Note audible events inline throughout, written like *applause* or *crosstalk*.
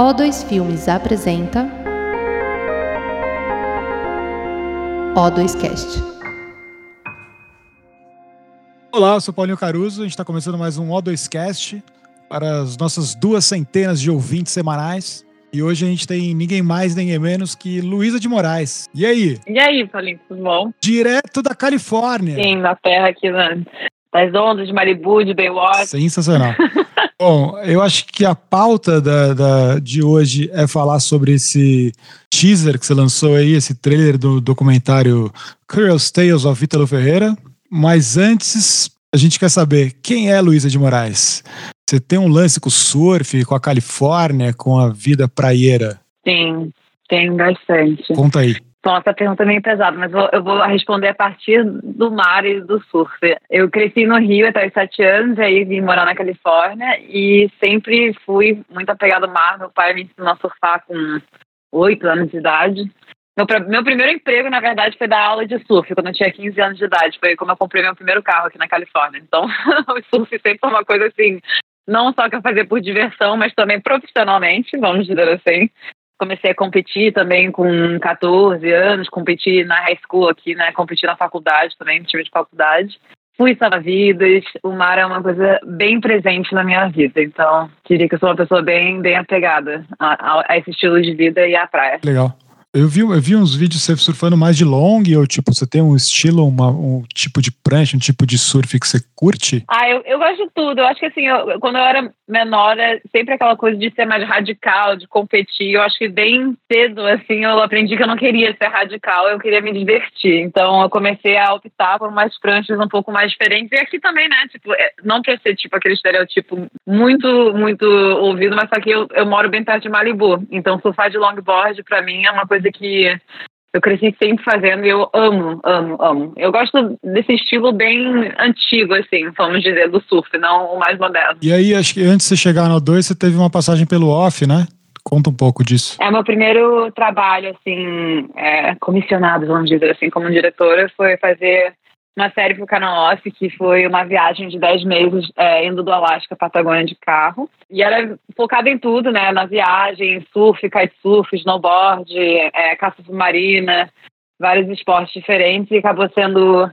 O2 Filmes apresenta O2Cast. Olá, eu sou Paulinho Caruso, a gente está começando mais um O2Cast para as nossas duas centenas de ouvintes semanais. E hoje a gente tem ninguém mais, ninguém menos que Luísa de Moraes. E aí? E aí, Paulinho, tudo bom? Direto da Califórnia. Sim, da terra aqui na, das ondas de Malibu, de Baywatch. Sensacional. *laughs* Bom, eu acho que a pauta da, da, de hoje é falar sobre esse teaser que você lançou aí, esse trailer do documentário Curious Tales of Ítalo Ferreira. Mas antes, a gente quer saber quem é Luísa de Moraes. Você tem um lance com o surf, com a Califórnia, com a vida praieira? Sim, tem bastante. Conta aí. Bom, essa pergunta é meio pesada, mas eu vou responder a partir do mar e do surf. Eu cresci no Rio até os sete anos, aí vim morar na Califórnia e sempre fui muito apegada ao mar. Meu pai me ensinou a surfar com oito anos de idade. Meu, meu primeiro emprego, na verdade, foi dar aula de surf quando eu tinha 15 anos de idade. Foi como eu comprei meu primeiro carro aqui na Califórnia. Então, *laughs* o surf sempre foi uma coisa assim não só que eu fazia por diversão, mas também profissionalmente, vamos dizer assim. Comecei a competir também com 14 anos, competi na high school aqui, né? Competi na faculdade também, no time de faculdade. Fui salva-vidas, o mar é uma coisa bem presente na minha vida, então diria que eu sou uma pessoa bem, bem apegada a, a, a esse estilo de vida e à praia. Legal. Eu vi, eu vi uns vídeos você surfando mais de long, ou tipo, você tem um estilo, uma, um tipo de prancha, um tipo de surf que você curte? Ah, eu, eu gosto de tudo. Eu acho que assim, eu, quando eu era menor, é sempre aquela coisa de ser mais radical, de competir. Eu acho que bem cedo, assim, eu aprendi que eu não queria ser radical, eu queria me divertir. Então eu comecei a optar por umas pranchas um pouco mais diferentes. E aqui também, né? Tipo, é, não pra ser tipo aquele estereotipo muito, muito ouvido, mas que eu, eu moro bem perto de Malibu. Então surfar de longboard pra mim é uma coisa que eu cresci sempre fazendo e eu amo, amo, amo. Eu gosto desse estilo bem antigo, assim, vamos dizer, do surf, não o mais moderno. E aí, acho que antes de você chegar no 2, você teve uma passagem pelo off, né? Conta um pouco disso. É, meu primeiro trabalho, assim, é, comissionado, vamos dizer assim, como diretora, foi fazer uma série para o canal Off, que foi uma viagem de 10 meses é, indo do Alasca à Patagônia de carro. E era focada em tudo, né? Na viagem, surf, kitesurf, snowboard, é, caça submarina, vários esportes diferentes. E acabou sendo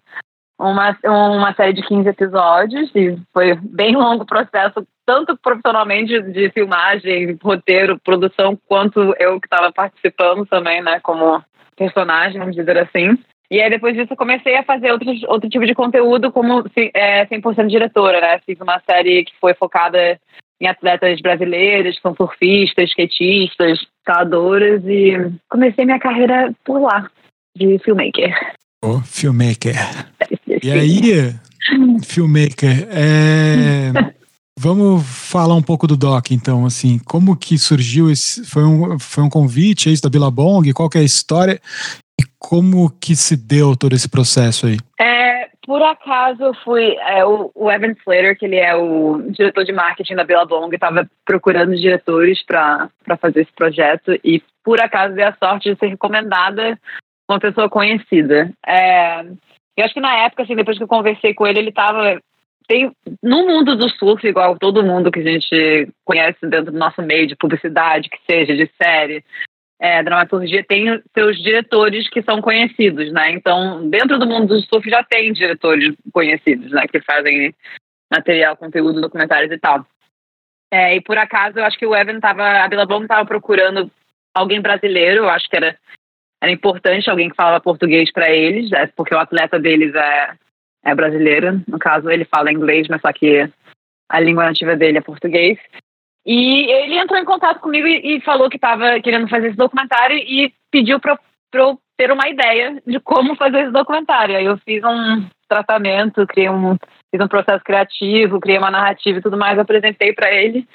uma, uma série de 15 episódios. E foi bem longo processo, tanto profissionalmente de filmagem, roteiro, produção, quanto eu que estava participando também, né? Como personagem, vamos dizer assim. E aí, depois disso, eu comecei a fazer outros, outro tipo de conteúdo como é, 100% diretora, né? Fiz uma série que foi focada em atletas brasileiros, que são surfistas, skatistas, escaladoras, e comecei minha carreira por lá, de filmmaker. Oh, filmmaker. E aí, filmmaker, é... *laughs* Vamos falar um pouco do Doc, então, assim, como que surgiu esse, foi um, foi um convite, é isso da Billabong, qual que é a história como que se deu todo esse processo aí? É, por acaso eu fui. É, o, o, Evan Slater, que ele é o diretor de marketing da Billabong, estava procurando diretores para fazer esse projeto e por acaso dei a sorte de ser recomendada uma pessoa conhecida. É, eu acho que na época, assim, depois que eu conversei com ele, ele estava tem no mundo do surf, igual todo mundo que a gente conhece dentro do nosso meio de publicidade, que seja de série, é, dramaturgia tem seus diretores que são conhecidos, né? Então, dentro do mundo do surf já tem diretores conhecidos, né? Que fazem material, conteúdo, documentários e tal. É, e por acaso, eu acho que o Evan tava, a Billabong estava procurando alguém brasileiro, eu acho que era, era importante alguém que falava português para eles, né? porque o atleta deles é, é brasileiro, no caso ele fala inglês, mas só que a língua nativa dele é português. E ele entrou em contato comigo e, e falou que estava querendo fazer esse documentário e pediu para eu ter uma ideia de como fazer esse documentário. Aí eu fiz um tratamento, criei um, fiz um processo criativo, criei uma narrativa e tudo mais, apresentei para ele.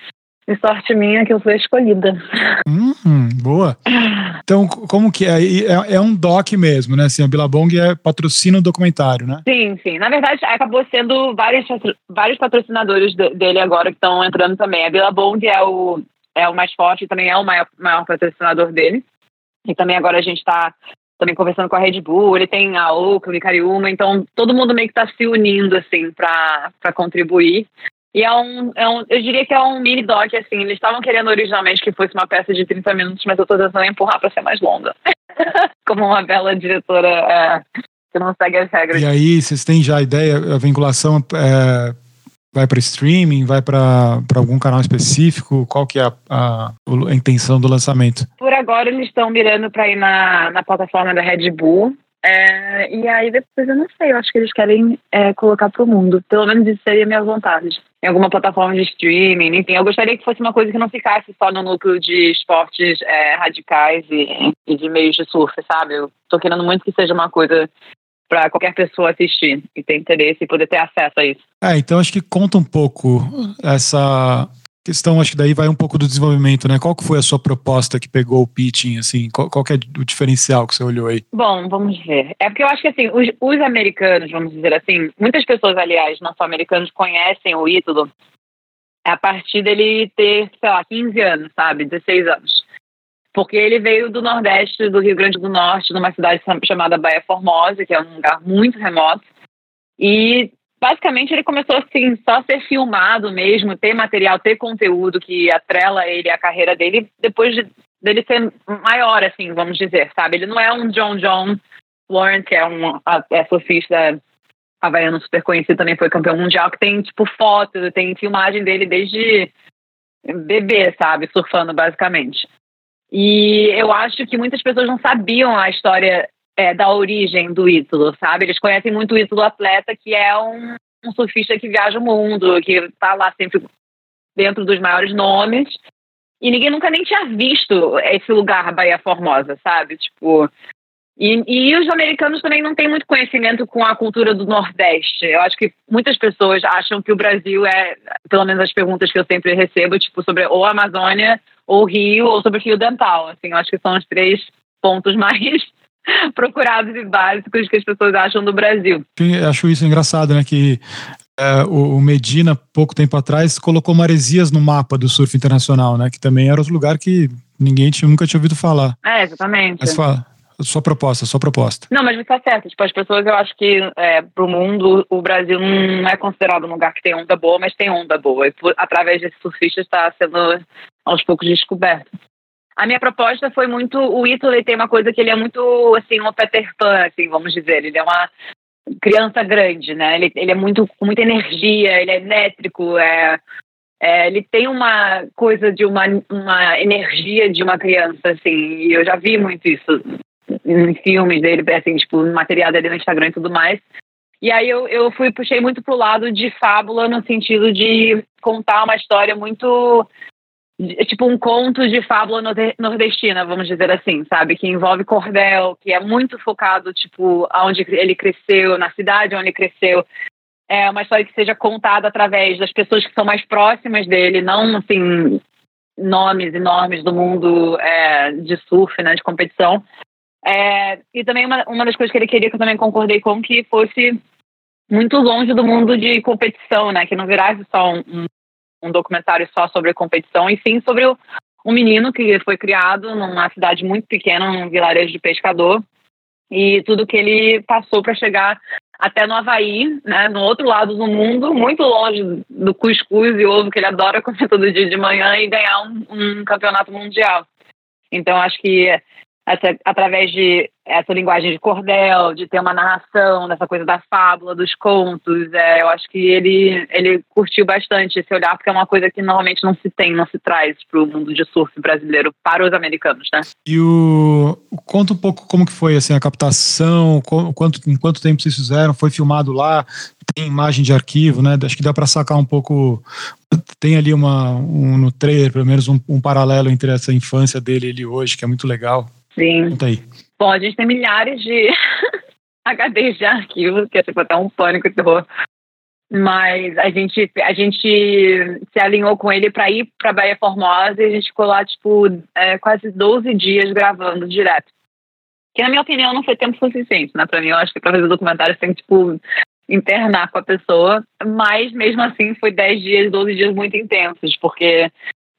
E sorte minha que eu fui escolhida. Hum, boa. Então, como que é? é? É um doc mesmo, né? Assim, a Billabong é patrocina o documentário, né? Sim, sim. Na verdade, acabou sendo vários, vários patrocinadores dele agora que estão entrando também. A Billabong é o, é o mais forte e também é o maior, maior patrocinador dele. E também agora a gente está também conversando com a Red Bull, ele tem a Oakland, Cariúma, então todo mundo meio que está se unindo, assim, para contribuir. E é um, é um, eu diria que é um mini doc, assim. Eles estavam querendo originalmente que fosse uma peça de 30 minutos, mas eu tô tentando empurrar para ser mais longa. *laughs* Como uma bela diretora é, que não segue as regras. E aí, vocês têm já a ideia, a vinculação é, vai para streaming, vai para algum canal específico? Qual que é a, a, a, intenção do lançamento? Por agora eles estão mirando para ir na, na plataforma da Red Bull. É, e aí depois eu não sei, eu acho que eles querem é, colocar para o mundo. Pelo menos isso seria a minha vontade. Em alguma plataforma de streaming, enfim. Eu gostaria que fosse uma coisa que não ficasse só no núcleo de esportes é, radicais e, e, de meios de surf, sabe? Eu tô querendo muito que seja uma coisa para qualquer pessoa assistir e ter interesse e poder ter acesso a isso. É, então acho que conta um pouco essa questão, acho que daí vai um pouco do desenvolvimento, né? Qual que foi a sua proposta que pegou o pitching, assim? Qual, qual que é o diferencial que você olhou aí? Bom, vamos ver. É porque eu acho que, assim, os, os americanos, vamos dizer assim, muitas pessoas, aliás, não só americanos, conhecem o Ítalo a partir dele ter, sei lá, 15 anos, sabe? 16 anos porque ele veio do Nordeste, do Rio Grande do Norte, numa cidade chamada Baía Formosa, que é um lugar muito remoto. E basicamente ele começou assim, só a ser filmado mesmo, ter material, ter conteúdo que atrela ele à carreira dele depois de, dele ser maior, assim, vamos dizer, sabe? Ele não é um John John Lawrence, que é um é surfista havaiano super conhecido, também foi campeão mundial, que tem, tipo, foto, tem filmagem dele desde bebê, sabe? Surfando, basicamente. E eu acho que muitas pessoas não sabiam a história é, da origem do Ítalo, sabe? Eles conhecem muito o Ítalo atleta, que é um, um surfista que viaja o mundo, que está lá sempre dentro dos maiores nomes. E ninguém nunca nem tinha visto esse lugar, Bahia Formosa, sabe? Tipo. E, e os americanos também não têm muito conhecimento com a cultura do Nordeste. Eu acho que muitas pessoas acham que o Brasil é, pelo menos as perguntas que eu sempre recebo, tipo, sobre ou a Amazônia ou Rio, ou sobre fio dental. Assim, eu acho que são os três pontos *laughs* mais *laughs* procurados e básicos que as pessoas acham do Brasil. Eu acho isso engraçado, né? Que é, o Medina, pouco tempo atrás, colocou Maresias no mapa do surf internacional, né? Que também era outro lugar que ninguém tinha, nunca tinha ouvido falar. É, exatamente. Mas fala. Sua proposta, sua proposta. Não, mas está certo. Tipo, as pessoas, eu acho que é, para o mundo, o Brasil não é considerado um lugar que tem onda boa, mas tem onda boa. E por, através desse surfista está sendo aos poucos descoberto. A minha proposta foi muito. O Ítalo tem uma coisa que ele é muito, assim, um Peter Pan, assim, vamos dizer. Ele é uma criança grande, né? Ele, ele é muito com muita energia, ele é elétrico, é, é, ele tem uma coisa de uma, uma energia de uma criança, assim, e eu já vi muito isso em filmes dele, assim, tipo, no material dele no Instagram e tudo mais. E aí eu, eu fui, puxei muito pro lado de fábula, no sentido de contar uma história muito tipo um conto de fábula nordestina, vamos dizer assim, sabe? Que envolve cordel, que é muito focado, tipo, aonde ele cresceu, na cidade onde ele cresceu. É uma história que seja contada através das pessoas que são mais próximas dele, não, assim, nomes enormes do mundo é, de surf, né, de competição. É, e também uma, uma das coisas que ele queria, que eu também concordei com, que fosse muito longe do mundo de competição, né? Que não virasse só um, um documentário só sobre competição, e sim sobre o, um menino que foi criado numa cidade muito pequena, num vilarejo de pescador, e tudo que ele passou para chegar até no Havaí, né, no outro lado do mundo, muito longe do cuscuz e ovo que ele adora comer *laughs* todo dia de manhã e ganhar um, um campeonato mundial. Então, acho que essa, através de essa linguagem de cordel, de ter uma narração, dessa coisa da fábula, dos contos. É, eu acho que ele, ele curtiu bastante esse olhar, porque é uma coisa que normalmente não se tem, não se traz para o mundo de surf brasileiro para os americanos, né? E o conta um pouco como que foi assim a captação, quanto em quanto tempo vocês fizeram? Foi filmado lá? Tem imagem de arquivo, né? Acho que dá para sacar um pouco. Tem ali uma um, no trailer, pelo menos um, um paralelo entre essa infância dele e ele hoje, que é muito legal. Sim. Conta aí. Bom, a gente tem milhares de *laughs* HDs de arquivos, que é tipo até um pânico e terror. Mas a gente, a gente se alinhou com ele para ir para Bahia Formosa e a gente ficou lá, tipo, é, quase 12 dias gravando direto. Que, na minha opinião, não foi tempo suficiente, né? Para mim, eu acho que para fazer documentário você tem que, tipo, internar com a pessoa. Mas, mesmo assim, foi 10 dias, 12 dias muito intensos, porque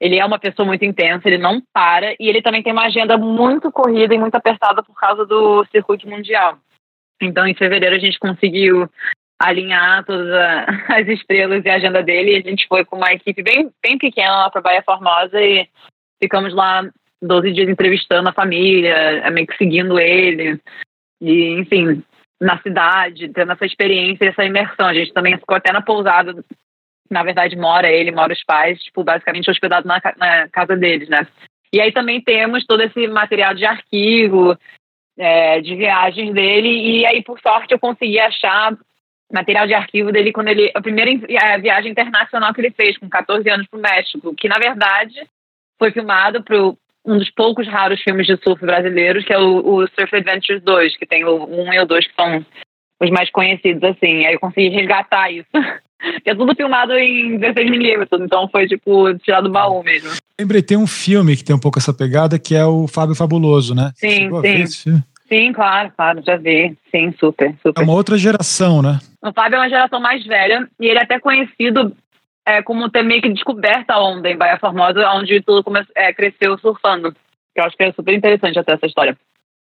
ele é uma pessoa muito intensa, ele não para e ele também tem uma agenda muito corrida e muito apertada por causa do circuito mundial. Então, em fevereiro, a gente conseguiu alinhar todas *laughs* as estrelas e a agenda dele. E a gente foi com uma equipe bem, bem pequena lá para Baía Formosa e ficamos lá 12 dias entrevistando a família, meio que seguindo ele. E, enfim, na cidade, tendo essa experiência, essa imersão. A gente também ficou até na pousada. Na verdade, mora ele, mora os pais, tipo, basicamente hospedado na, na casa deles, né? E aí também temos todo esse material de arquivo, é, de viagens dele. E aí, por sorte, eu consegui achar material de arquivo dele quando ele. A primeira a viagem internacional que ele fez, com 14 anos para o México, que na verdade foi filmado para um dos poucos raros filmes de surf brasileiros, que é o, o Surf Adventures 2, que tem o 1 e o 2, que são os mais conhecidos, assim. Aí eu consegui resgatar isso. *laughs* que é tudo filmado em 16mm, então foi, tipo, tirado do baú mesmo. Lembrei, tem um filme que tem um pouco essa pegada, que é o Fábio Fabuloso, né? Sim, sim. Sim, claro, claro, já vi. Sim, super, super. É uma outra geração, né? O Fábio é uma geração mais velha e ele é até conhecido é, como ter meio que descoberto a onda em Baía Formosa, onde tudo come, é, cresceu surfando. Eu acho que é super interessante até essa história.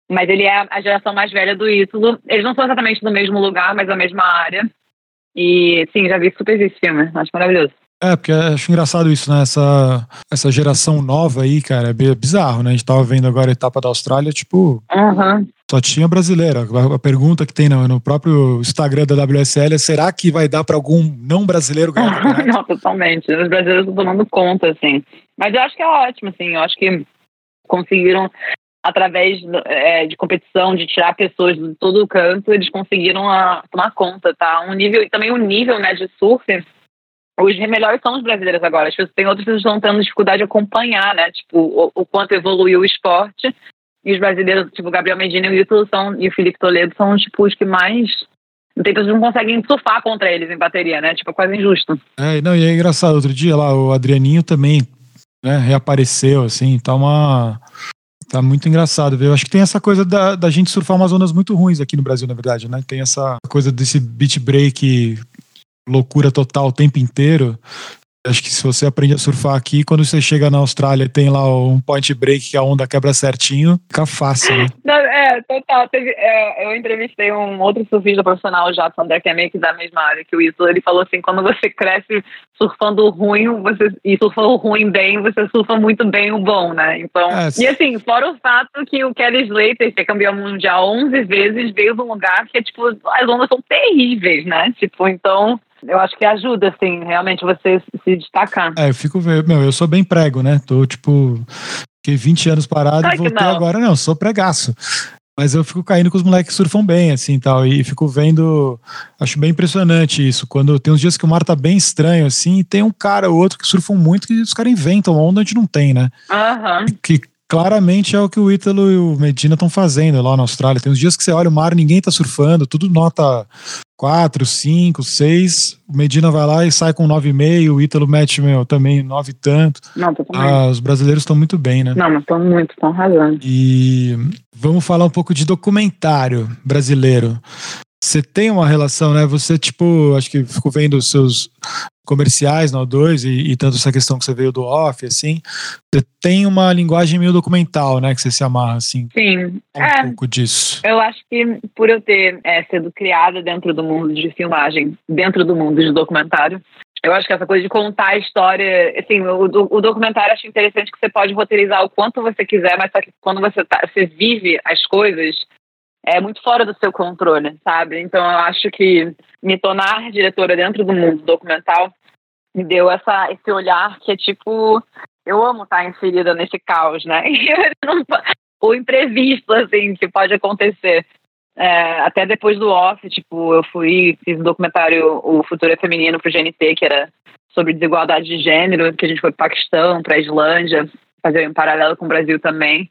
Mas ele é a geração mais velha do Ítalo. Eles não são exatamente do mesmo lugar, mas da mesma área. E sim, já vi super esse filme. Acho maravilhoso. É, porque acho engraçado isso, né? Essa, essa geração nova aí, cara, é bizarro, né? A gente tava vendo agora a etapa da Austrália, tipo, uhum. só tinha brasileira. A, pergunta que tem no, no, próprio Instagram da WSL é: será que vai dar para algum não brasileiro ganhar? *laughs* não, totalmente. Os brasileiros estão tomando conta, assim. Mas eu acho que é ótimo, assim. Eu acho que conseguiram, através é, de competição, de tirar pessoas de todo canto, eles conseguiram a, ah, tomar conta, tá? Um nível, e também o um nível né, de surf os melhores são os brasileiros agora. As pessoas, tem pessoas que estão tendo dificuldade de acompanhar, né? Tipo, o, o quanto evoluiu o esporte. E os brasileiros, tipo, Gabriel Medina e o Ítalo são, e o Felipe Toledo são, tipo, os que mais tem pessoas que não conseguem surfar contra eles em bateria, né? Tipo, é quase injusto. É, não, e é engraçado, outro dia lá, o Adrianinho também, né, reapareceu, assim, tá uma... Tá muito engraçado, viu? Eu acho que tem essa coisa da, da gente surfar umas ondas muito ruins aqui no Brasil, na verdade, né? Tem essa coisa desse beat break loucura total o tempo inteiro. Acho que se você aprende a surfar aqui, quando você chega na Austrália tem lá um point break que a onda quebra certinho, fica fácil, né? *laughs* Não, é, total. Teve, é, eu entrevistei um outro surfista profissional, o Jato André, que é meio que da mesma área que o Ito. Ele falou assim: quando você cresce surfando ruim você, e surfando ruim bem, você surfa muito bem o bom, né? Então, é, e assim, fora o fato que o Kelly Slater, que é campeão mundial 11 vezes, veio de um lugar que é tipo, as ondas são terríveis, né? Tipo, então eu acho que ajuda, assim, realmente você se destacar. É, eu fico, meu, eu sou bem prego, né? Tô, tipo, fiquei 20 anos parado e voltei agora. Não, sou pregaço. Mas eu fico caindo com os moleques que surfam bem, assim, tal, e fico vendo, acho bem impressionante isso, quando tem uns dias que o mar tá bem estranho, assim, e tem um cara ou outro que surfam muito, que os caras inventam onda onde não tem, né? Uhum. Que claramente é o que o Ítalo e o Medina estão fazendo lá na Austrália. Tem uns dias que você olha o mar, ninguém tá surfando, tudo nota 4, 5, 6. O Medina vai lá e sai com 9,5. O Ítalo mete, meu, também 9 e tanto. Não, ah, os brasileiros estão muito bem, né? Não, mas estão muito, estão arrasando. E vamos falar um pouco de documentário brasileiro. Você tem uma relação, né? Você, tipo, acho que ficou vendo os seus comerciais na O2 e, e, tanto essa questão que você veio do off, assim, você tem uma linguagem meio documental, né, que você se amarra, assim. Sim. Um é, pouco disso. Eu acho que por eu ter é, sido criada dentro do mundo de filmagem, dentro do mundo de documentário, eu acho que essa coisa de contar a história, assim, o, o documentário acho interessante que você pode roteirizar o quanto você quiser, mas só que quando você, tá, você vive as coisas, é muito fora do seu controle, sabe? Então eu acho que me tornar diretora dentro do mundo documental me deu essa, esse olhar que é tipo, eu amo estar inserida nesse caos, né? *laughs* o imprevisto, assim, que pode acontecer. É, até depois do off, tipo, eu fui, fiz um documentário, O Futuro é Feminino, pro GNT, que era sobre desigualdade de gênero, que a gente foi para Paquistão, para Islândia, fazer um paralelo com o Brasil também.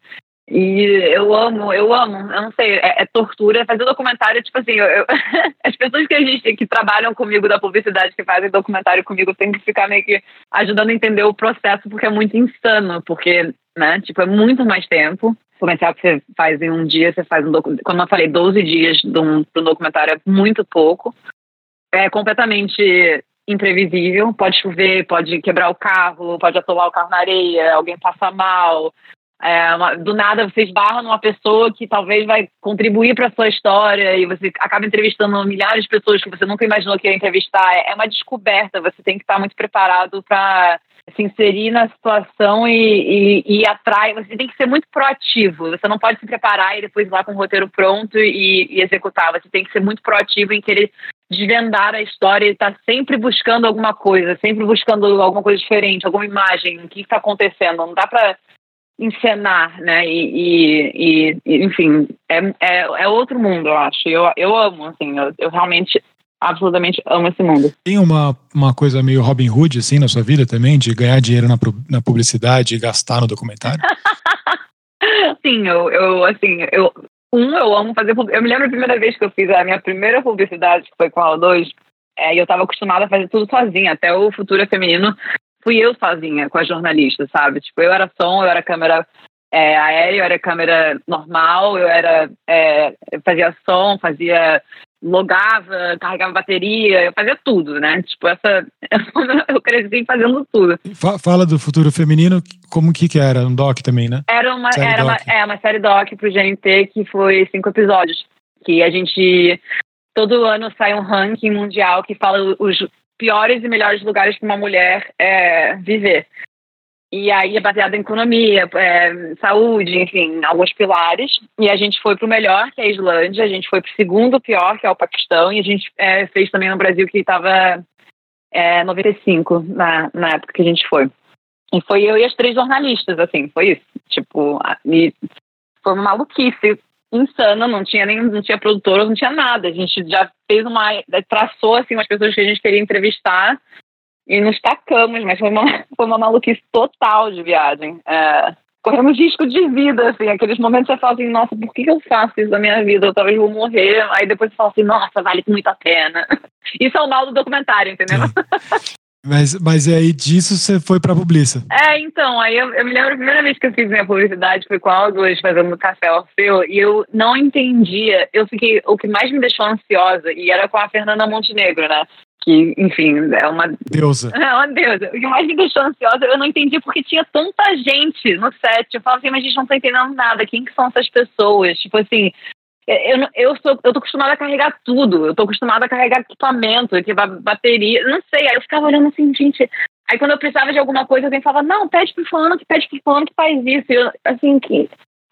E eu amo, eu amo, eu não sei, é, é tortura. Fazer documentário, tipo assim, eu, eu, *laughs* as pessoas que a gente que trabalham comigo da publicidade, que fazem documentário comigo, tem que ficar meio que ajudando a entender o processo, porque é muito insano, porque, né, tipo, é muito mais tempo. Comercial que você faz em um dia, você faz um documentário. Como eu falei, 12 dias de um, de um documentário é muito pouco. É completamente imprevisível. Pode chover, pode quebrar o carro, pode atolar o carro na areia, alguém passa mal, é, uma, do nada você esbarra numa pessoa que talvez vai contribuir para sua história e você acaba entrevistando milhares de pessoas que você nunca imaginou que ia entrevistar. É, é uma descoberta, você tem que estar muito preparado para se inserir na situação e, e, e. Você tem que ser muito proativo. Você não pode se preparar e depois ir lá com o roteiro pronto e, e executar. Você tem que ser muito proativo em querer desvendar a história e estar tá sempre buscando alguma coisa, sempre buscando alguma coisa diferente, alguma imagem, o que está acontecendo. Não dá para encenar, né? E, e, e, enfim, é, é, é outro mundo, eu acho. Eu, eu amo, assim, eu, eu realmente absolutamente amo esse mundo. Tem uma, uma coisa meio Robin Hood, assim, na sua vida também, de ganhar dinheiro na, na publicidade e gastar no documentário? *laughs* Sim, eu, eu, assim, eu, um, eu amo fazer, eu me lembro a primeira vez que eu fiz a minha primeira publicidade, que foi com a O2, é, e eu estava acostumada a fazer tudo sozinha, até o Futuro Feminino fui eu sozinha com a jornalista, sabe? Tipo, eu era som, eu era câmera é, aérea, eu era câmera normal, eu era é, eu fazia som, fazia logava, carregava bateria, eu fazia tudo, né? Tipo, essa *laughs* eu cresci fazendo tudo. Fala do futuro feminino, como que que era? Um doc também, né? Era uma série era uma, é, uma série doc pro GNT que foi cinco episódios, que a gente todo ano sai um ranking mundial que fala os piores e melhores lugares para uma mulher é, viver. E aí é baseado em economia, é, saúde, enfim, alguns pilares. E a gente foi para o melhor, que é a Islândia, a gente foi para o segundo pior, que é o Paquistão, e a gente é, fez também no Brasil, que estava é, 95 na, na época que a gente foi. E foi eu e as três jornalistas, assim, foi isso. Tipo, e foi uma maluquice insana, não tinha nem não tinha produtora, não tinha nada. A gente já fez uma traçou assim umas pessoas que a gente queria entrevistar e nos tacamos, mas foi uma *laughs* foi uma maluquice total de viagem. É, corremos risco de vida, assim, aqueles momentos você fala assim, nossa, por que eu faço isso na minha vida? Eu talvez vou morrer. Aí depois você fala assim, nossa, vale muito a pena. *laughs* Isso é o mal do documentário, entendeu? *laughs* Mas, mas aí disso você foi pra publicidade É, então, aí eu, eu, me lembro a primeira vez que eu fiz minha publicidade foi com a Augusto fazendo Café Orfeu e eu não entendia, eu fiquei, o que mais me deixou ansiosa, e era com a Fernanda Montenegro, né? Que, enfim, é uma. Deusa. *laughs* É uma deusa. O que mais me deixou ansiosa, eu não entendi porque tinha tanta gente no set. Eu falava assim, mas a gente não tá entendendo nada. Quem que são essas pessoas? Tipo assim, eu, eu, sou, eu tô acostumada a carregar tudo. Eu tô acostumada a carregar equipamento, bateria, não sei. Aí eu ficava olhando assim, gente. Aí quando eu precisava de alguma coisa, alguém falava, não, pede pro fulano que pede pro fulano que faz isso. E eu, assim, que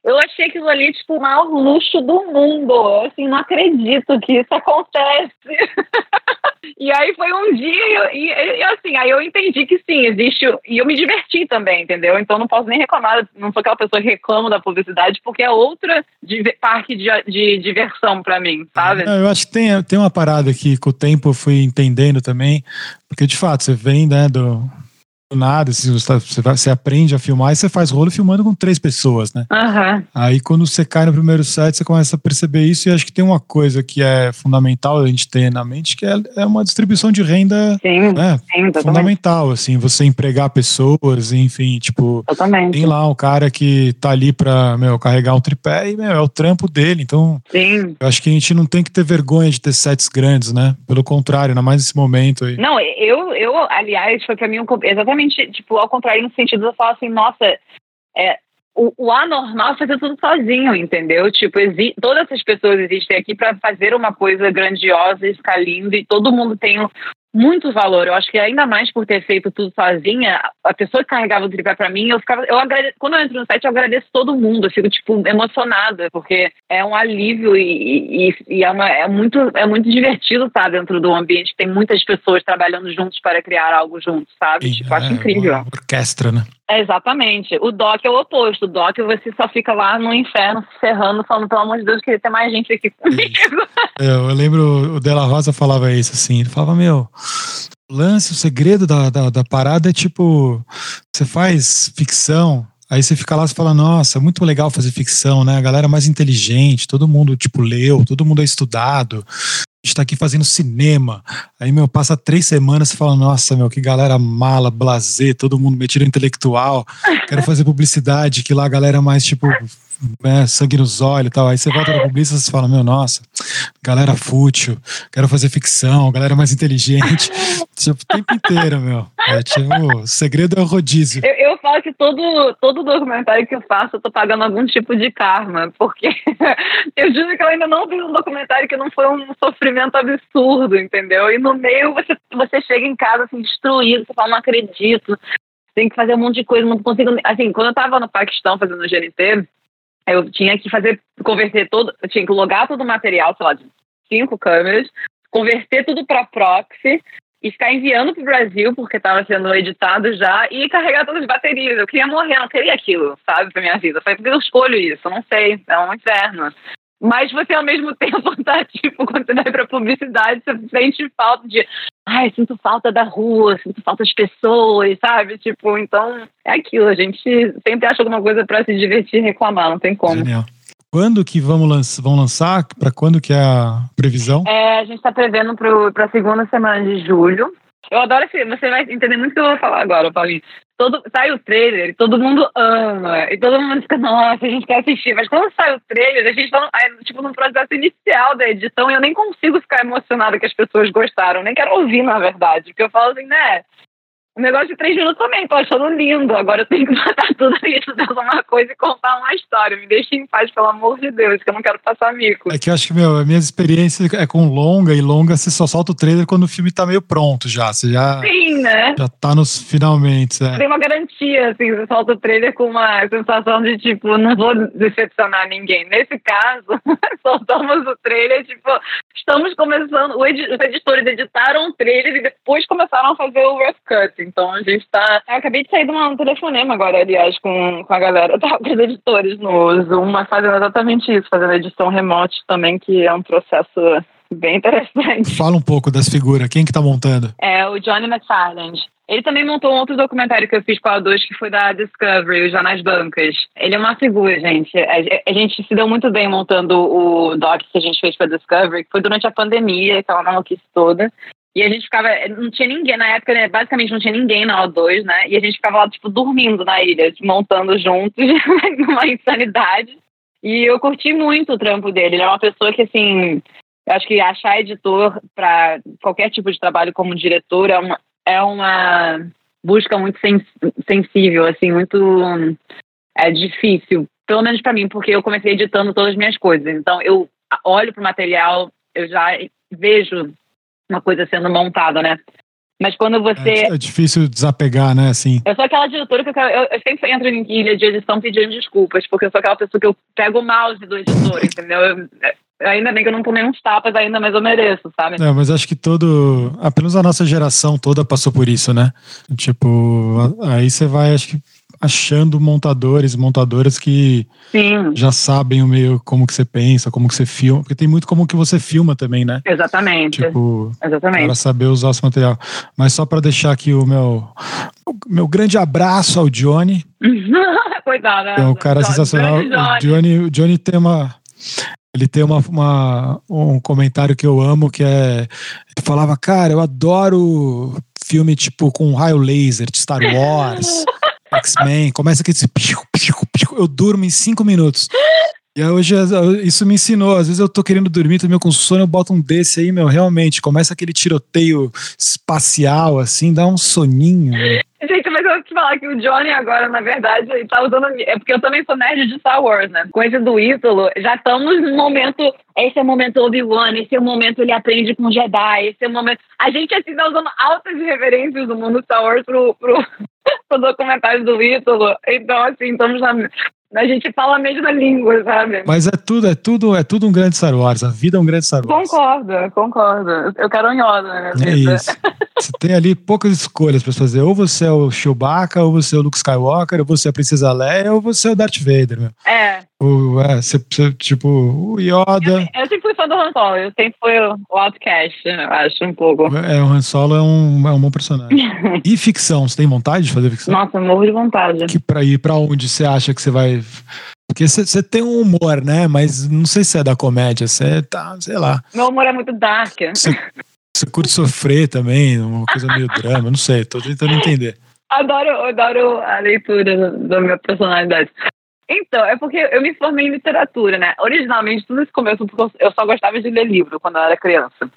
eu achei aquilo ali, tipo, o maior luxo do mundo. Assim, não acredito que isso acontece. *laughs* e aí foi um dia, e, e, assim, aí eu entendi que sim, existe. E eu me diverti também, entendeu? Então não posso nem reclamar, não sou aquela pessoa que reclama da publicidade, porque é outra parque de, de diversão para mim, sabe? Não, eu acho que tem, tem uma parada que com o tempo eu fui entendendo também, porque de fato você vem, né, do nada, você, você, vai, você, aprende a filmar e você faz rolo filmando com três pessoas, né? Uhum. Aí quando você cai no primeiro set, você começa a perceber isso e acho que tem uma coisa que é fundamental a gente ter na mente, que é, é uma distribuição de renda sim, né, sim, fundamental, assim, você empregar pessoas, enfim, tipo, totalmente. tem lá um cara que tá ali pra, meu, carregar um tripé e, meu, é o trampo dele, então sim. eu acho que a gente não tem que ter vergonha de ter sets grandes, né? Pelo contrário, ainda mais nesse momento aí. Não, eu, eu aliás, foi pra mim um, exatamente exatamente, tipo, ao contrário, no sentido de eu falar assim, nossa, é, o, o anormal é fazer tudo sozinho, entendeu? Tipo, todas essas pessoas existem aqui para fazer uma coisa grandiosa e ficar lindo, e todo mundo tem muito valor. Eu acho que ainda mais por ter feito tudo sozinha, a pessoa que carregava o tripé para mim, eu ficava, eu agradeço, quando eu entro no site, eu agradeço todo mundo, eu fico tipo emocionada, porque é um alívio e, e, e é, uma, é, muito é muito divertido estar dentro do ambiente, tem muitas pessoas trabalhando juntos para criar algo juntos, sabe? tipo, acho é, incrível. Uma orquestra, né? É, exatamente. O Doc é o oposto. O Doc você só fica lá no inferno se ferrando, falando, pelo amor de Deus, queria ter mais gente aqui *laughs* comigo. É, eu lembro o Della Rosa falava isso assim. Ele falava, meu, o lance, o segredo da, da, da parada é tipo, você faz ficção, Aí você fica lá e fala, nossa, muito legal fazer ficção, né? A galera mais inteligente, todo mundo, tipo, leu, todo mundo é estudado está aqui fazendo cinema. Aí, meu, passa três semanas e fala, nossa, meu, que galera mala, blazer, todo mundo metido intelectual. Quero fazer publicidade, que lá a galera é mais, tipo, né, sangue nos olhos e tal. Aí você volta da publicidade e fala, meu, nossa, galera fútil, quero fazer ficção, galera mais inteligente. *laughs* tipo, o tempo inteiro, meu. É, tipo, o segredo é o rodízio. Eu, eu, falo que todo, todo documentário que eu faço, eu tô pagando algum tipo de karma, porque *laughs* eu juro que eu ainda não vi um documentário que não foi um sofrimento absurdo, entendeu? E no meio você, você chega em casa assim, destruído, você fala, não acredito, tem que fazer um monte de coisa, não consigo. Assim, quando eu tava no Paquistão fazendo o GNT, eu tinha que fazer, converter todo, eu tinha que logar todo o material, sei lá, de cinco câmeras, converter tudo para proxy e ficar enviando para o Brasil, porque estava sendo editado já, e carregar todas as baterias. Eu queria morrer, não queria aquilo, sabe, para minha vida. Eu falei, porque eu escolho isso? Eu não sei, é um inferno. Mas você, ao mesmo tempo, *laughs* tá, tipo, quando você vai pra publicidade, você sente falta de. Ai, sinto falta da rua, sinto falta das pessoas, sabe? Tipo, então, é aquilo. A gente sempre acha alguma coisa para se divertir e reclamar, não tem como. Genial. Quando que vamos lançar, vão lançar? Para quando que é a previsão? É, a gente está prevendo para a segunda semana de julho. Eu adoro esse. Você vai entender muito o que eu vou falar agora, Paulinho todo, sai o trailer todo mundo ama. E todo mundo fica, nossa, a gente quer assistir. Mas quando sai o trailer, a gente tá no, tipo, no processo inicial da edição e eu nem consigo ficar emocionada que as pessoas gostaram. Nem quero ouvir, na verdade. Porque eu falo assim, né? O negócio de três minutos também, tô achando lindo. Agora eu tenho que *laughs* botar tudo isso de uma coisa e contar uma história. Me deixe em paz, pelo amor de Deus, que eu não quero passar mico. É que eu acho que, meu, a minha experiência é com longa, e longa você só solta o trailer quando o filme tá meio pronto já. Você já. Sim, né? Já tá nos finalmente. É. Tem uma garantia, assim, você solta o trailer com uma sensação de, tipo, não vou decepcionar ninguém. Nesse caso, *laughs* soltamos o trailer, tipo, estamos começando. Os editores editaram o trailer e depois começaram a fazer o rough cut. Então a gente tá. Eu acabei de sair de um telefonema agora, aliás, com, com a galera tá, com os editores no Zoom, mas fazendo exatamente isso, fazendo edição remote também, que é um processo bem interessante. Fala um pouco das figuras, quem que tá montando? É o Johnny McFarland. Ele também montou um outro documentário que eu fiz com a A2, que foi da Discovery, o Já nas Bancas. Ele é uma figura, gente. A, gente se deu muito bem montando o doc que a gente fez para Discovery, que foi durante a pandemia, aquela maluquice toda. E a gente ficava, não tinha ninguém, na época, né, basicamente não tinha ninguém na O2, né? E a gente ficava lá, tipo, dormindo na ilha, montando juntos, *laughs* numa insanidade. E eu curti muito o trampo dele. Ele é uma pessoa que, assim, eu acho que achar editor para qualquer tipo de trabalho como diretor é uma, é uma busca muito sens sensível, assim, muito é difícil. Pelo menos para mim, porque eu comecei editando todas as minhas coisas. Então, eu olho para o material, eu já vejo uma coisa sendo montada, né? Mas quando você. É, é, difícil desapegar, né? Assim. Eu sou aquela diretora que eu, eu, eu, sempre entro em ilha de edição pedindo desculpas, porque eu sou aquela pessoa que eu pego o mouse do editor, *laughs* entendeu? Eu, ainda bem que eu não tomei uns tapas ainda, mas eu mereço, sabe? É, mas acho que todo. Apenas a nossa geração toda passou por isso, né? Tipo, aí você vai, acho que achando montadores montadoras que Sim. já sabem o meio como que você pensa, como que você filma, porque tem muito como que você filma também, né? Exatamente. Tipo, Exatamente. para saber usar esse material. Mas só para deixar aqui o meu meu grande abraço ao Johnny. *laughs* Coitado. É um cara Johnny, sensacional. Johnny. O Johnny, o Johnny tem uma ele tem uma, uma, um comentário que eu amo que é ele falava, cara, eu adoro filme tipo com raio laser de Star *laughs* Wars. X-Men, começa aquele pico, eu durmo em cinco minutos. E hoje isso me ensinou. Às vezes eu tô querendo dormir, tô meio com sono, eu boto um desse aí, meu, realmente. Começa aquele tiroteio espacial, assim, dá um soninho. *laughs* Gente, mas eu vou te falar que o Johnny agora, na verdade, ele tá usando. É porque eu também sou nerd de Star Wars, né? Com esse do Ítalo, já estamos no momento. Esse é o momento Obi-Wan, esse é o momento ele aprende com Jedi, esse é o momento. A gente, assim, tá usando altas referências do mundo Star Wars pro, pro, *laughs* pro documentário do Ítalo. Então, assim, estamos na, a gente fala a mesma língua, sabe? Mas é tudo, é tudo, é tudo um grande Star Wars. A vida é um grande Star Wars. Concordo, concordo. Eu quero unhosa, né? É isso. *laughs* Você tem ali poucas escolhas para fazer. Ou você é o Chewbacca, ou você é o Luke Skywalker, ou você é a Princesa Leia, ou você é o Darth Vader, meu. É. O, é, você, você, tipo, o Yoda. Eu, eu, sempre fui fã do Han Solo, eu sempre fui o Outcast, eu acho, um pouco. É, o Han Solo é um, é um bom personagem. *laughs* e ficção, você tem vontade de fazer ficção? Nossa, morro de vontade. Que pra ir pra onde você acha que você vai. Porque você tem um humor, né? Mas não sei se é da comédia, você tá, sei lá. Meu humor é muito dark. Você curte sofrer também, uma coisa meio *laughs* drama, não sei, tô tentando entender. Adoro, adoro a leitura da minha personalidade. Então, é porque eu me formei em literatura, né? Originalmente, tudo isso começou porque eu só gostava de ler livro quando eu era criança.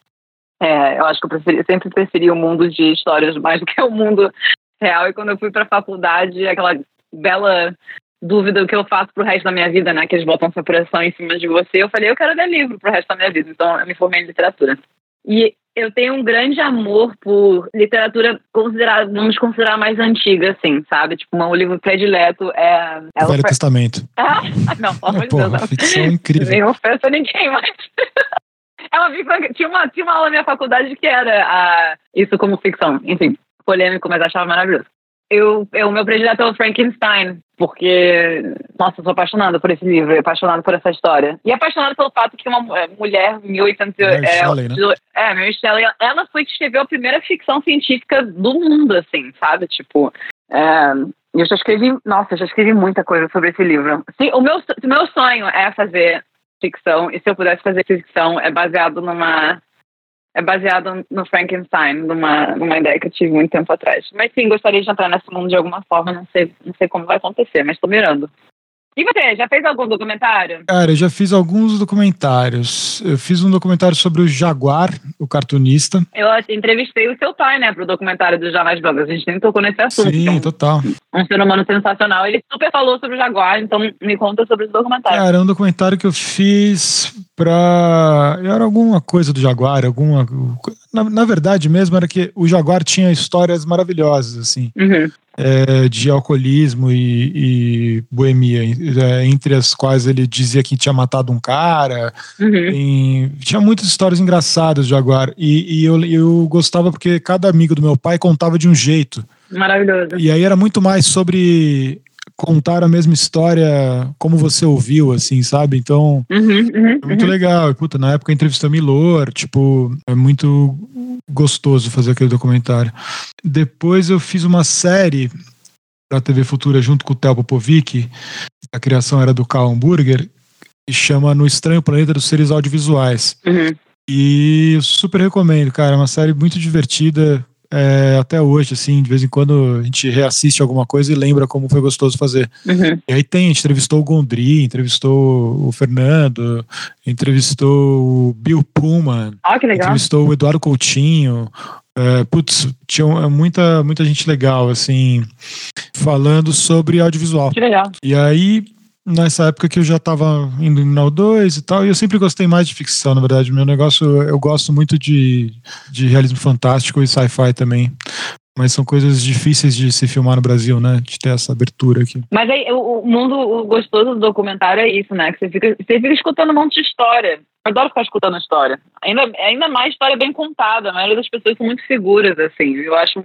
É, eu acho que eu preferi, sempre preferi o mundo de histórias *laughs* mais do que o mundo real. E quando eu fui para a faculdade, aquela bela dúvida o que eu faço pro resto da minha vida, né? Que eles botam essa pressão em cima de você. Eu falei, eu quero ler livro pro resto da minha vida. Então, eu me formei em literatura. E eu tenho um grande amor por literatura considerada, vamos considerar mais antiga, assim, sabe? Tipo, um livro predileto é. é o Velho Testamento. *laughs* Ah, não, pelo amor de Deus. Ficção incrível. Nem ofensa a ninguém, mas. *laughs* é uma ficção. Tinha uma, tinha uma aula na minha faculdade que era a, isso como ficção. Enfim, polêmico, mas achava maravilhoso eu, eu, o meu predileto é o Frankenstein, porque, nossa, eu sou apaixonada por esse livro, apaixonada por essa história. E apaixonada pelo fato que uma é, mulher, 1800... Mary é, Shelley, né? É, Mary Shelley, ela foi que escreveu a primeira ficção científica do mundo, assim, sabe? Tipo, é, eu já escrevi, nossa, eu já escrevi muita coisa sobre esse livro. Sim, o meu, o meu sonho é fazer ficção, e se eu pudesse fazer ficção, é baseado numa é baseado no Frankenstein, numa, numa ideia que eu tive muito tempo atrás. Mas sim, gostaria de entrar nesse mundo de alguma forma, não sei, não sei como vai acontecer, mas estou mirando. E você, já fez algum documentário? Cara, eu já fiz alguns documentários. Eu fiz um documentário sobre o Jaguar, o cartunista. Eu entrevistei o seu pai, né, pro documentário do Jonas Brothers. A gente nem tocou nesse assunto. Sim, um, total. Um ser humano sensacional. Ele super falou sobre o Jaguar, então me conta sobre esse documentário. Cara, é um documentário que eu fiz pra. Era alguma coisa do Jaguar, alguma. Na, na verdade mesmo, era que o Jaguar tinha histórias maravilhosas, assim. Uhum é, de alcoolismo e, e boemia, é, entre as quais ele dizia que tinha matado um cara. Uhum. Tinha muitas histórias engraçadas de Jaguar. E, e eu, eu gostava porque cada amigo do meu pai contava de um jeito. Maravilhoso. E aí era muito mais sobre contar a mesma história como você ouviu, assim, sabe? Então, uhum, uhum, é muito uhum. legal. Puta, na época entrevistou Milor, tipo, é muito gostoso fazer aquele documentário. Depois eu fiz uma série pra TV Futura junto com o Theo Popovic, a criação era do Carl Hamburger, que chama No Estranho Planeta dos Seres Audiovisuais. Uhum. E eu super recomendo, cara. É uma série muito divertida, é, até hoje, assim, de vez em quando a gente reassiste alguma coisa e lembra como foi gostoso fazer. Uhum. E aí tem, a gente entrevistou o Gondry, entrevistou o Fernando, entrevistou o Bill Pullman, ah, que legal. entrevistou o Eduardo Coutinho. É, putz, tinha muita, muita gente legal, assim, falando sobre audiovisual. Que legal. E aí, nessa época que eu já estava indo no 2 e tal, e eu sempre gostei mais de ficção, na verdade. Meu negócio, eu gosto muito de, de realismo fantástico e sci-fi também. Mas são coisas difíceis de se filmar no Brasil, né? De ter essa abertura aqui. Mas aí, o, mundo gostoso do documentário é isso, né? Que você fica, você fica escutando um monte de história. Eu adoro ficar escutando história. Ainda, ainda mais história bem contada. A maioria das pessoas são muito seguras, assim. Eu acho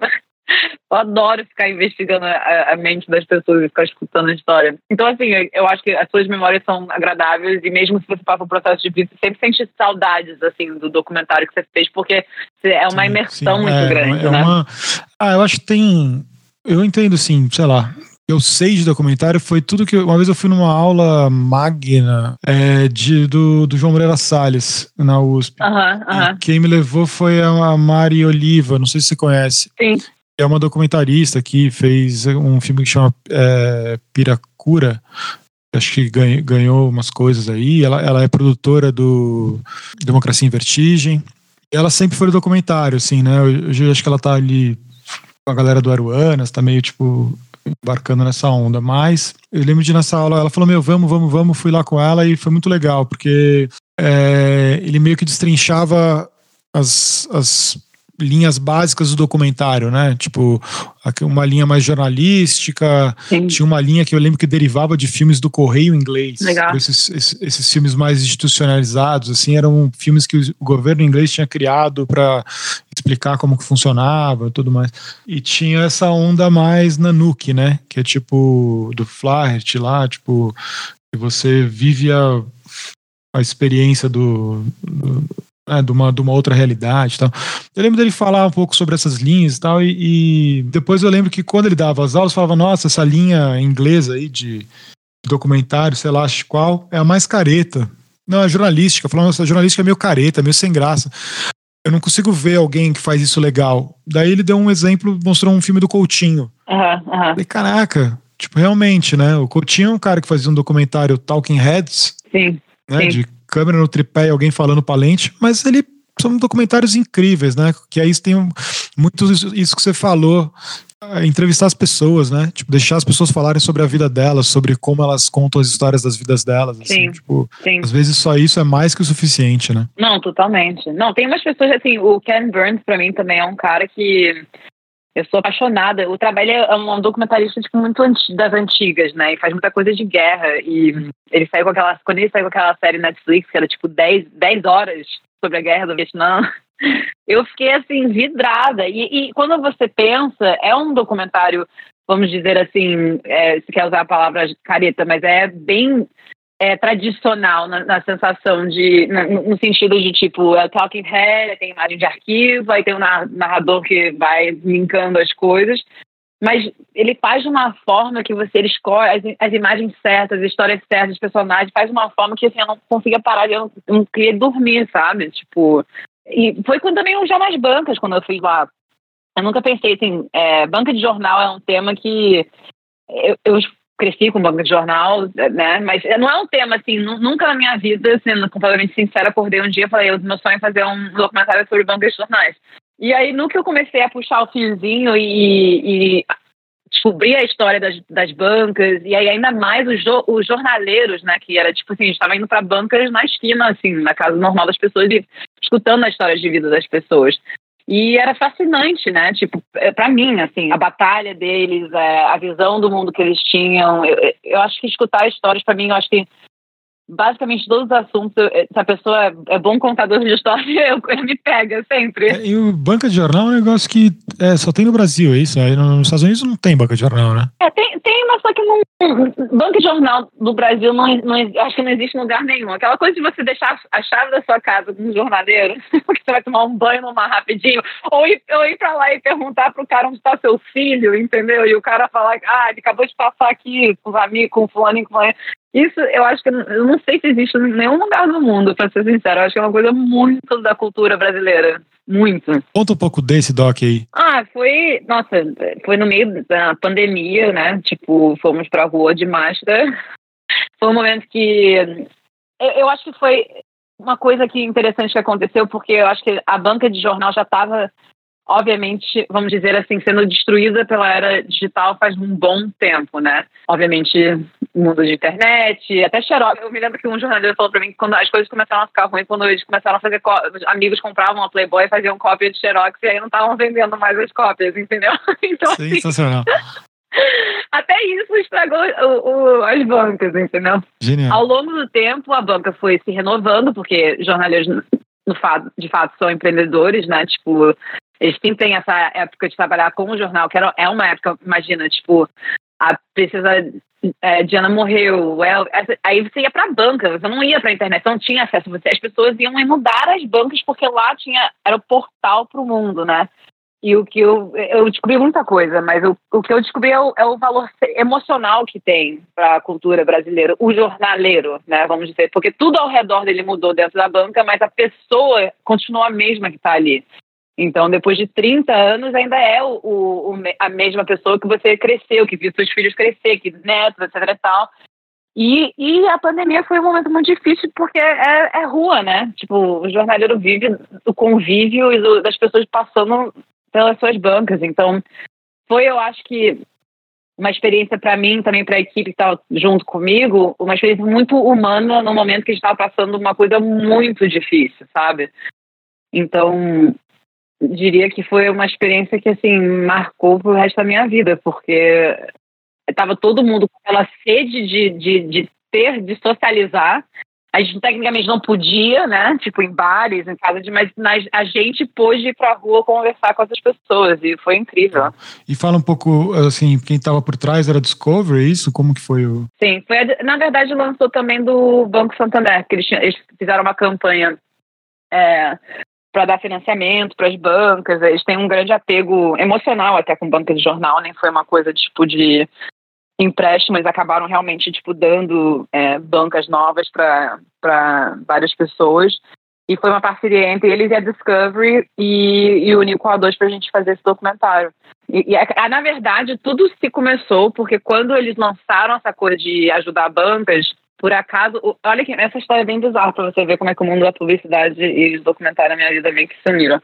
eu adoro ficar investigando a, a, mente das pessoas e ficar escutando a história. Então, assim, eu acho que as suas memórias são agradáveis e mesmo se você passa por um processo de vida, você sempre sente saudades, assim, do documentário que você fez, porque é uma imersão sim, muito é, grande, é né? Uma... Ah, eu acho que tem... Eu entendo, sim, sei lá, eu sei de documentário foi tudo que. Uma vez eu fui numa aula magna é, de, do, do João Moreira Salles, na USP. Uhum, uhum. Quem me levou foi a Mari Oliva, não sei se você conhece. Sim é uma documentarista que fez um filme que chama é, Piracura. Acho que ganhou, ganhou umas coisas aí. Ela, ela é produtora do Democracia em Vertigem. Ela sempre foi documentário, assim, né? Eu, acho que ela tá ali com a galera do Aruanas, tá meio tipo embarcando nessa onda. Mas eu lembro de nessa aula, ela falou: Meu, vamos, vamos, vamos. Fui lá com ela e foi muito legal, porque é, ele meio que destrinchava as, as linhas básicas do documentário, né? Tipo, uma linha mais jornalística, Sim. tinha uma linha que eu lembro que derivava de filmes do Correio Inglês. Legal. Esses, esses, esses filmes mais institucionalizados, assim, eram filmes que o governo inglês tinha criado para explicar como que funcionava e tudo mais. E tinha essa onda mais nanuque, né? Que é tipo do Flaherty lá, tipo, que você vive a, a experiência do, do né, de, uma, de uma outra realidade tal. Eu lembro dele falar um pouco sobre essas linhas e tal, e, e depois eu lembro que quando ele dava as aulas, falava, nossa, essa linha inglesa aí de documentário, sei lá, qual, é a mais careta. Não, é jornalística. Falando, essa jornalística é meio careta, meio sem graça. Eu não consigo ver alguém que faz isso legal. Daí ele deu um exemplo, mostrou um filme do Coutinho. Uhum, uhum. Falei, caraca, Tipo, realmente, né? O Coutinho é um cara que fazia um documentário Talking Heads. Sim. Né? Sim. De câmera no tripé e alguém falando pra lente, mas ele são documentários incríveis, né? Que aí tem um, muito isso que você falou, entrevistar as pessoas, né? Tipo, deixar as pessoas falarem sobre a vida delas, sobre como elas contam as histórias das vidas delas. Assim, Sim. tipo, Sim. às vezes só isso é mais que o suficiente, né? Não, totalmente. Não, tem umas pessoas assim, o Ken Burns pra mim também é um cara que eu sou apaixonada. O trabalho é um documentarista tipo, muito das antigas, né? E faz muita coisa de guerra. E ele saiu com aquela. Quando ele saiu com aquela série Netflix, que era tipo 10, 10 horas sobre a guerra do Vietnã, *laughs* eu fiquei assim, vidrada. E, e quando você pensa, é um documentário, vamos dizer assim, é, se quer usar a palavra careta, mas é bem é, tradicional na, na sensação de, na, no sentido de tipo, é talking head, tem imagem de arquivo, aí tem um narrador que vai linkando as coisas, mas ele faz de uma forma que você ele escolhe as, as imagens certas, as histórias certas, os personagens, faz de uma forma que assim, eu não conseguia parar, eu não, eu não queria dormir, sabe? Tipo, e foi quando também já nas bancas, quando eu fui lá. Eu nunca pensei assim, é, banca de jornal é um tema que eu, eu cresci com banca de jornal, né? Mas não é um tema assim, nunca na minha vida, sendo completamente sincera, acordei um dia e falei, o meu sonho é fazer um documentário sobre bancas de jornais. E aí, no que eu comecei a puxar o fiozinho e, e descobrir a história das, das, bancas, e aí ainda mais os, jo, os jornaleiros, né? Que era tipo assim, a gente estava indo para bancas na esquina, assim, na casa normal das pessoas e escutando a história de vida das pessoas. E era fascinante, né? Tipo, para mim, assim, a batalha deles, é, a visão do mundo que eles tinham. Eu, eu acho que escutar histórias, para mim, eu acho que basicamente todos os assuntos, se a pessoa é bom contador de história, *laughs* eu, ele me pega sempre. É, e o banca de jornal é um negócio que é, só tem no Brasil, é isso? Aí nos Estados Unidos não tem banca de jornal, né? É, tem, tem mas só que não. Banca de jornal do Brasil não, não acho que não existe em lugar nenhum. Aquela coisa de você deixar a chave da sua casa com um jornaleiro, *laughs* que você vai tomar um banho numa rapidinho, ou ir, ou ir pra lá e perguntar pro cara onde tá seu filho, entendeu? E o cara falar, ah, ele acabou de passar aqui com os amigos, com fulano e com fulano. Isso eu acho que eu não sei se existe em nenhum lugar do mundo, para ser sincero. Eu acho que é uma coisa muito da cultura brasileira. Muito. Conta um pouco desse doc aí. Ah, foi. Nossa, foi no meio da pandemia, né? Tipo, fomos pra rua de máscara. *laughs* Foi um momento que. Eu acho que foi uma coisa que interessante que aconteceu, porque eu acho que a banca de jornal já estava obviamente, vamos dizer assim, sendo destruída pela era digital faz um bom tempo, né? Obviamente, mundo de internet, até xerox. Eu me lembro que um jornalista falou para mim que quando as coisas começaram a ficar ruins, quando eles começaram a fazer amigos compravam a Playboy, faziam cópia de xerox e aí não estavam vendendo mais as cópias, entendeu? *laughs* Então, assim, Sensacional. *laughs* Até isso estragou o, o, as bancas, entendeu? Genial. Ao longo do tempo, a banca foi se renovando, porque jornalistas, no fato, de fato, são empreendedores, né? Tipo, eles sim têm essa época de trabalhar com o jornal, que era, é uma época, imagina, tipo, a princesa é, Diana morreu, é, aí você ia para a banca, você não ia para a internet, não tinha acesso, você, as pessoas iam mudar as bancas porque lá tinha, era o portal para o mundo, né? E o que eu, eu descobri muita coisa, mas o, o que eu descobri é o, é o valor emocional que tem para a cultura brasileira, o jornaleiro, né? Vamos dizer, porque tudo ao redor dele mudou dentro da banca, mas a pessoa continua a mesma que está ali. Então, depois de 30 anos, ainda é o, o, a mesma pessoa que você cresceu, que viu seus filhos crescer, que netos, etc e tal. E, e a pandemia foi um momento muito difícil porque é, é rua, né? Tipo, o jornaleiro vive do convívio e do, das pessoas passando pelas suas bancas. Então, foi, eu acho que, uma experiência para mim, também para a equipe que estava junto comigo, uma experiência muito humana no momento que a gente estava passando uma coisa muito difícil, sabe? Então, diria que foi uma experiência que assim marcou pro resto da minha vida, porque estava todo mundo com aquela sede de, de, de ter, de socializar. A gente tecnicamente não podia, né? Tipo, em bares, em casa de, mas a gente pôde ir pra rua conversar com essas pessoas e foi incrível. E fala um pouco, assim, quem estava por trás era Discovery, é isso? Como que foi o. Sim, foi, na verdade lançou também do Banco Santander, que eles, eles fizeram uma campanha é, para dar financiamento para as bancas. Eles têm um grande apego emocional até com banca de jornal, nem foi uma coisa tipo de empréstimo, eles acabaram realmente tipo dando é, bancas novas para várias pessoas. E foi uma parceria entre eles e a Discovery e, e o Nico A2 para a gente fazer esse documentário. E, e, na verdade, tudo se começou porque quando eles lançaram essa coisa de ajudar bancas, por acaso, olha que essa história é bem bizarra para você ver como é que o mundo da publicidade e os documentários da minha vida meio que se uniram.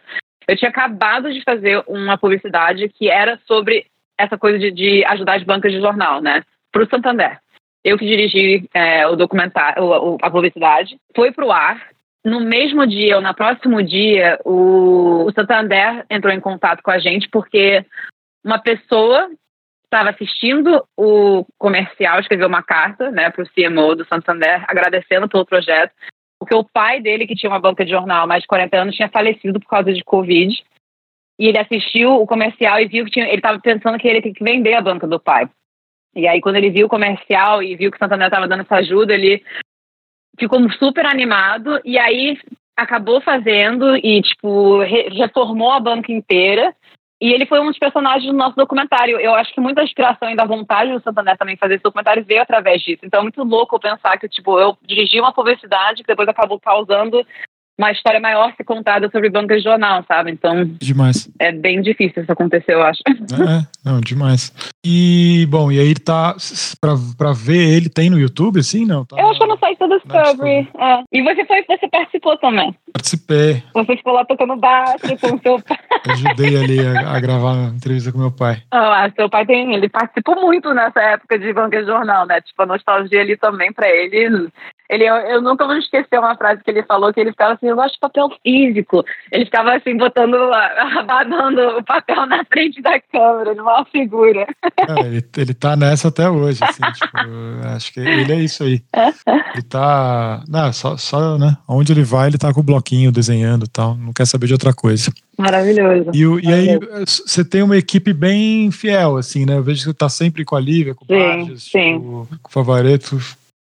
Eu tinha acabado de fazer uma publicidade que era sobre essa coisa de, de ajudar as bancas de jornal, né? Para o Santander. Eu que dirigi é, o documentário, o, a publicidade, foi para o ar. No mesmo dia, ou no próximo dia, o, o Santander entrou em contato com a gente porque uma pessoa estava assistindo o comercial, escreveu uma carta né, para o CMO do Santander, agradecendo pelo projeto, porque o pai dele, que tinha uma banca de jornal há mais de 40 anos, tinha falecido por causa de Covid. E ele assistiu o comercial e viu que tinha, ele estava pensando que ele tinha que vender a banca do pai. E aí, quando ele viu o comercial e viu que o Santander estava dando essa ajuda, ele ficou super animado e aí acabou fazendo e, tipo, reformou a banca inteira. E ele foi um dos personagens do nosso documentário. Eu acho que muita inspiração e da vontade do Santander também fazer esse documentário veio através disso. Então é muito louco pensar que, tipo, eu dirigi uma publicidade que depois acabou causando uma história maior se contada sobre bancas de jornal, sabe? Então. Demais. É bem difícil isso acontecer, eu acho. É, não, demais. E, bom, e aí tá. Pra, pra ver ele, tem no YouTube, assim, não? Tá eu acho que no site da Discovery. É. E você foi, você participou também. Participei. Você ficou lá tocando baixo com o seu pai. *laughs* Ajudei ali a, a, gravar uma entrevista com meu pai. Ah, seu pai tem. Ele participou muito nessa época de banca de jornal, né? Tipo, a nostalgia ali também pra ele. Ele, eu, eu nunca vou esquecer uma frase que ele falou, que ele ficava assim, eu gosto de papel físico. Ele ficava assim, botando, abanando *laughs* o papel na frente da câmera, de uma figura. É, ele, ele tá nessa até hoje, assim, *laughs* tipo, acho que ele é isso aí. *laughs* Ele tá, não, só, só, né, onde ele vai, ele tá com o bloquinho desenhando e tal, não quer saber de outra coisa. Maravilhoso. E, e aí, você tem uma equipe bem fiel, assim, né, eu vejo que você tá sempre com a Lívia, com o sim. Com o Favareto,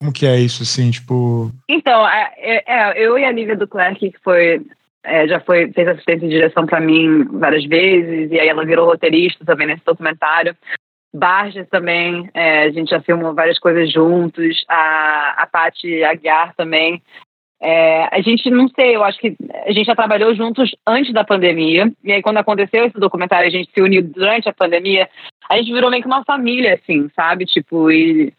como que é isso, assim, tipo... Então, é, é, é eu e a Lívia do Clark, que foi, é, já foi, fez assistente de direção para mim várias vezes, e aí ela virou roteirista também nesse documentário. Barges também, é, a gente já filmou várias coisas juntos, a, a Paty Aguiar também. É, a gente, não sei, eu acho que a gente já trabalhou juntos antes da pandemia, e aí quando aconteceu esse documentário, a gente se uniu durante a pandemia, a gente virou meio que uma família, assim, sabe? Tipo, e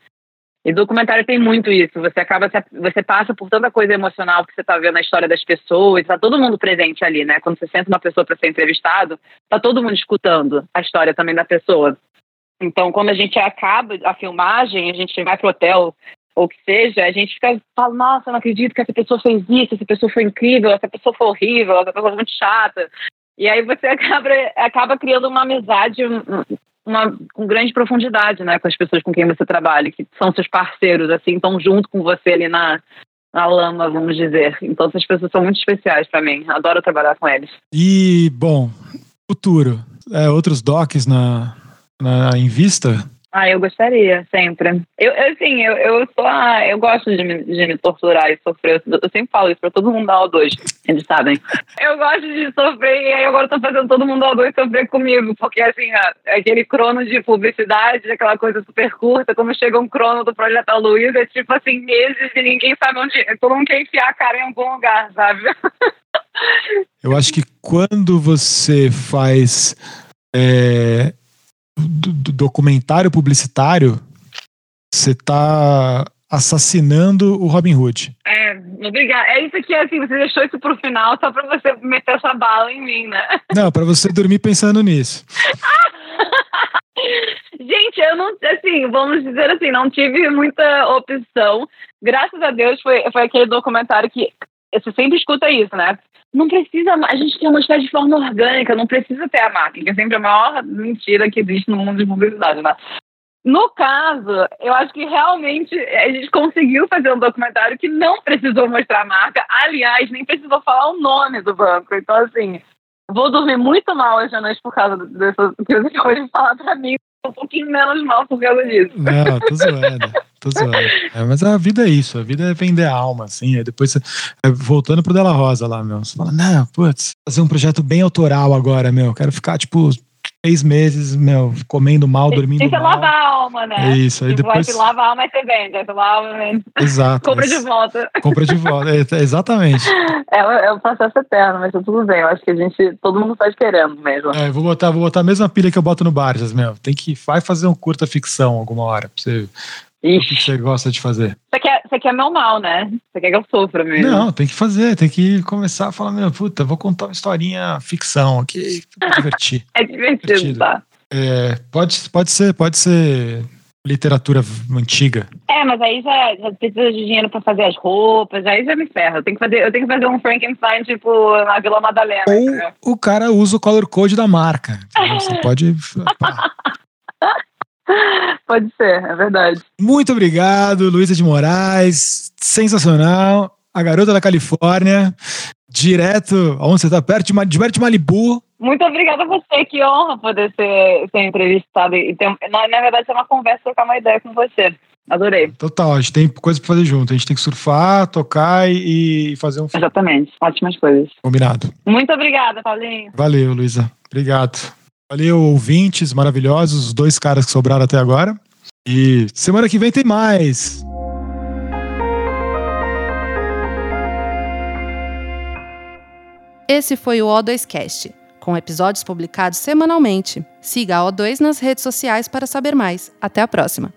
e documentário tem muito isso. Você acaba, você passa por tanta coisa emocional que você está vendo a história das pessoas, está todo mundo presente ali, né? Quando você senta uma pessoa para ser entrevistado, está todo mundo escutando a história também da pessoa. Então, quando a gente acaba a filmagem, a gente vai pro hotel ou que seja, a gente fica fala, nossa, não acredito que essa pessoa fez isso, essa pessoa foi incrível, essa pessoa foi horrível, essa pessoa foi muito chata. E aí você *laughs* acaba, acaba criando uma amizade uma, com grande profundidade, né, com as pessoas com quem você trabalha, que são seus parceiros, assim, estão junto com você ali na, na lama, vamos dizer. Então, essas pessoas são muito especiais para mim. Adoro trabalhar com eles. E, bom, futuro. É, outros docs na, na, em vista? Ah, eu gostaria, sempre. Eu, assim, eu, eu sou a, eu gosto de me, de me torturar e sofrer. Eu, sempre falo isso pra todo mundo da O2, eles sabem. Eu gosto de sofrer e aí agora eu tô fazendo todo mundo da O2 sofrer comigo, porque assim, aquele crono de publicidade, aquela coisa super curta, como chega um crono do Projeto Luiz, é tipo assim, meses e ninguém sabe onde, todo mundo quer enfiar a cara em algum lugar, sabe? Eu acho que quando você faz é, do, documentário publicitário, você está assassinando o Robin Hood. É, obrigada. É isso que assim, você deixou isso pro final só para você meter essa bala em mim, né? Não, para você dormir pensando nisso. *laughs* Gente, eu não, assim, vamos dizer assim, não tive muita opção. Graças a Deus foi, foi aquele documentário que você sempre escuta isso, né? não precisa, a gente quer mostrar de forma orgânica, não precisa ter a marca, que é sempre a maior mentira que existe no mundo de publicidade, né? No caso, eu acho que realmente a gente conseguiu fazer um documentário que não precisou mostrar a marca, aliás, nem precisou falar o nome do banco. Então, assim, vou dormir muito mal hoje à noite por causa dessas que você acabou de falar pra mim um pouquinho menos mal por causa disso. Não, tô zoando. tô zoando. É, mas a vida é isso, a vida é vender a alma, assim. Aí depois, você, é, voltando pro Della Rosa lá, meu, você fala, não, putz, fazer um projeto bem autoral agora, meu. Quero ficar, tipo, três meses, meu, comendo mal, dormindo Tem que mal. lavar a alma, né? É isso, aí Tipo, depois. Você lava a alma e você vende. Aí lava, vende. Exato. Compra de volta. Compra de volta. É, exatamente. É, um- é um processo eterno, mas tá tudo bem. Eu acho que a gente, todo mundo faz querendo mesmo. É, vou botar, vou botar a mesma pilha que eu boto no Barjas, meu. Tem que vai fazer um curta ficção alguma hora. Pra você, o que Ixi, você gosta de fazer. você quer, você quer meu mal, né? Você quer que eu sofra mesmo. Não, tem que fazer, tem que começar a falar, meu, puta, vou contar uma historinha ficção aqui *laughs* divertir. É divertido, Divertido. tá? É, pode, pode ser, pode ser literatura antiga. É, mas aí já, já precisa de dinheiro pra fazer as roupas, aí já me ferra. Eu tenho que fazer, eu tenho que fazer um Frankenstein, tipo, na Vila Madalena. Ou o cara usa o color code da marca. Você pode. *laughs* *laughs* Pode ser, é verdade. Muito obrigado, Luísa de Moraes. Sensacional. A garota da Califórnia. Direto, onde você tá? Perto de, perto de Malibu. Muito obrigada a você, que honra poder ser, ser entrevistada. E ter, na, na verdade, é uma conversa, trocar uma ideia com você. Adorei. Total, a gente tem coisa pra fazer junto. A gente tem que surfar, tocar e, e fazer um filme Exatamente. Ótimas coisas. combinado. Muito obrigada, Paulinho. Valeu, Luísa. Obrigado. Valeu, ouvintes maravilhosos, os dois caras que sobraram até agora. E semana que vem tem mais. Esse foi o O2Cast, com episódios publicados semanalmente. Siga a O2 nas redes sociais para saber mais. Até a próxima!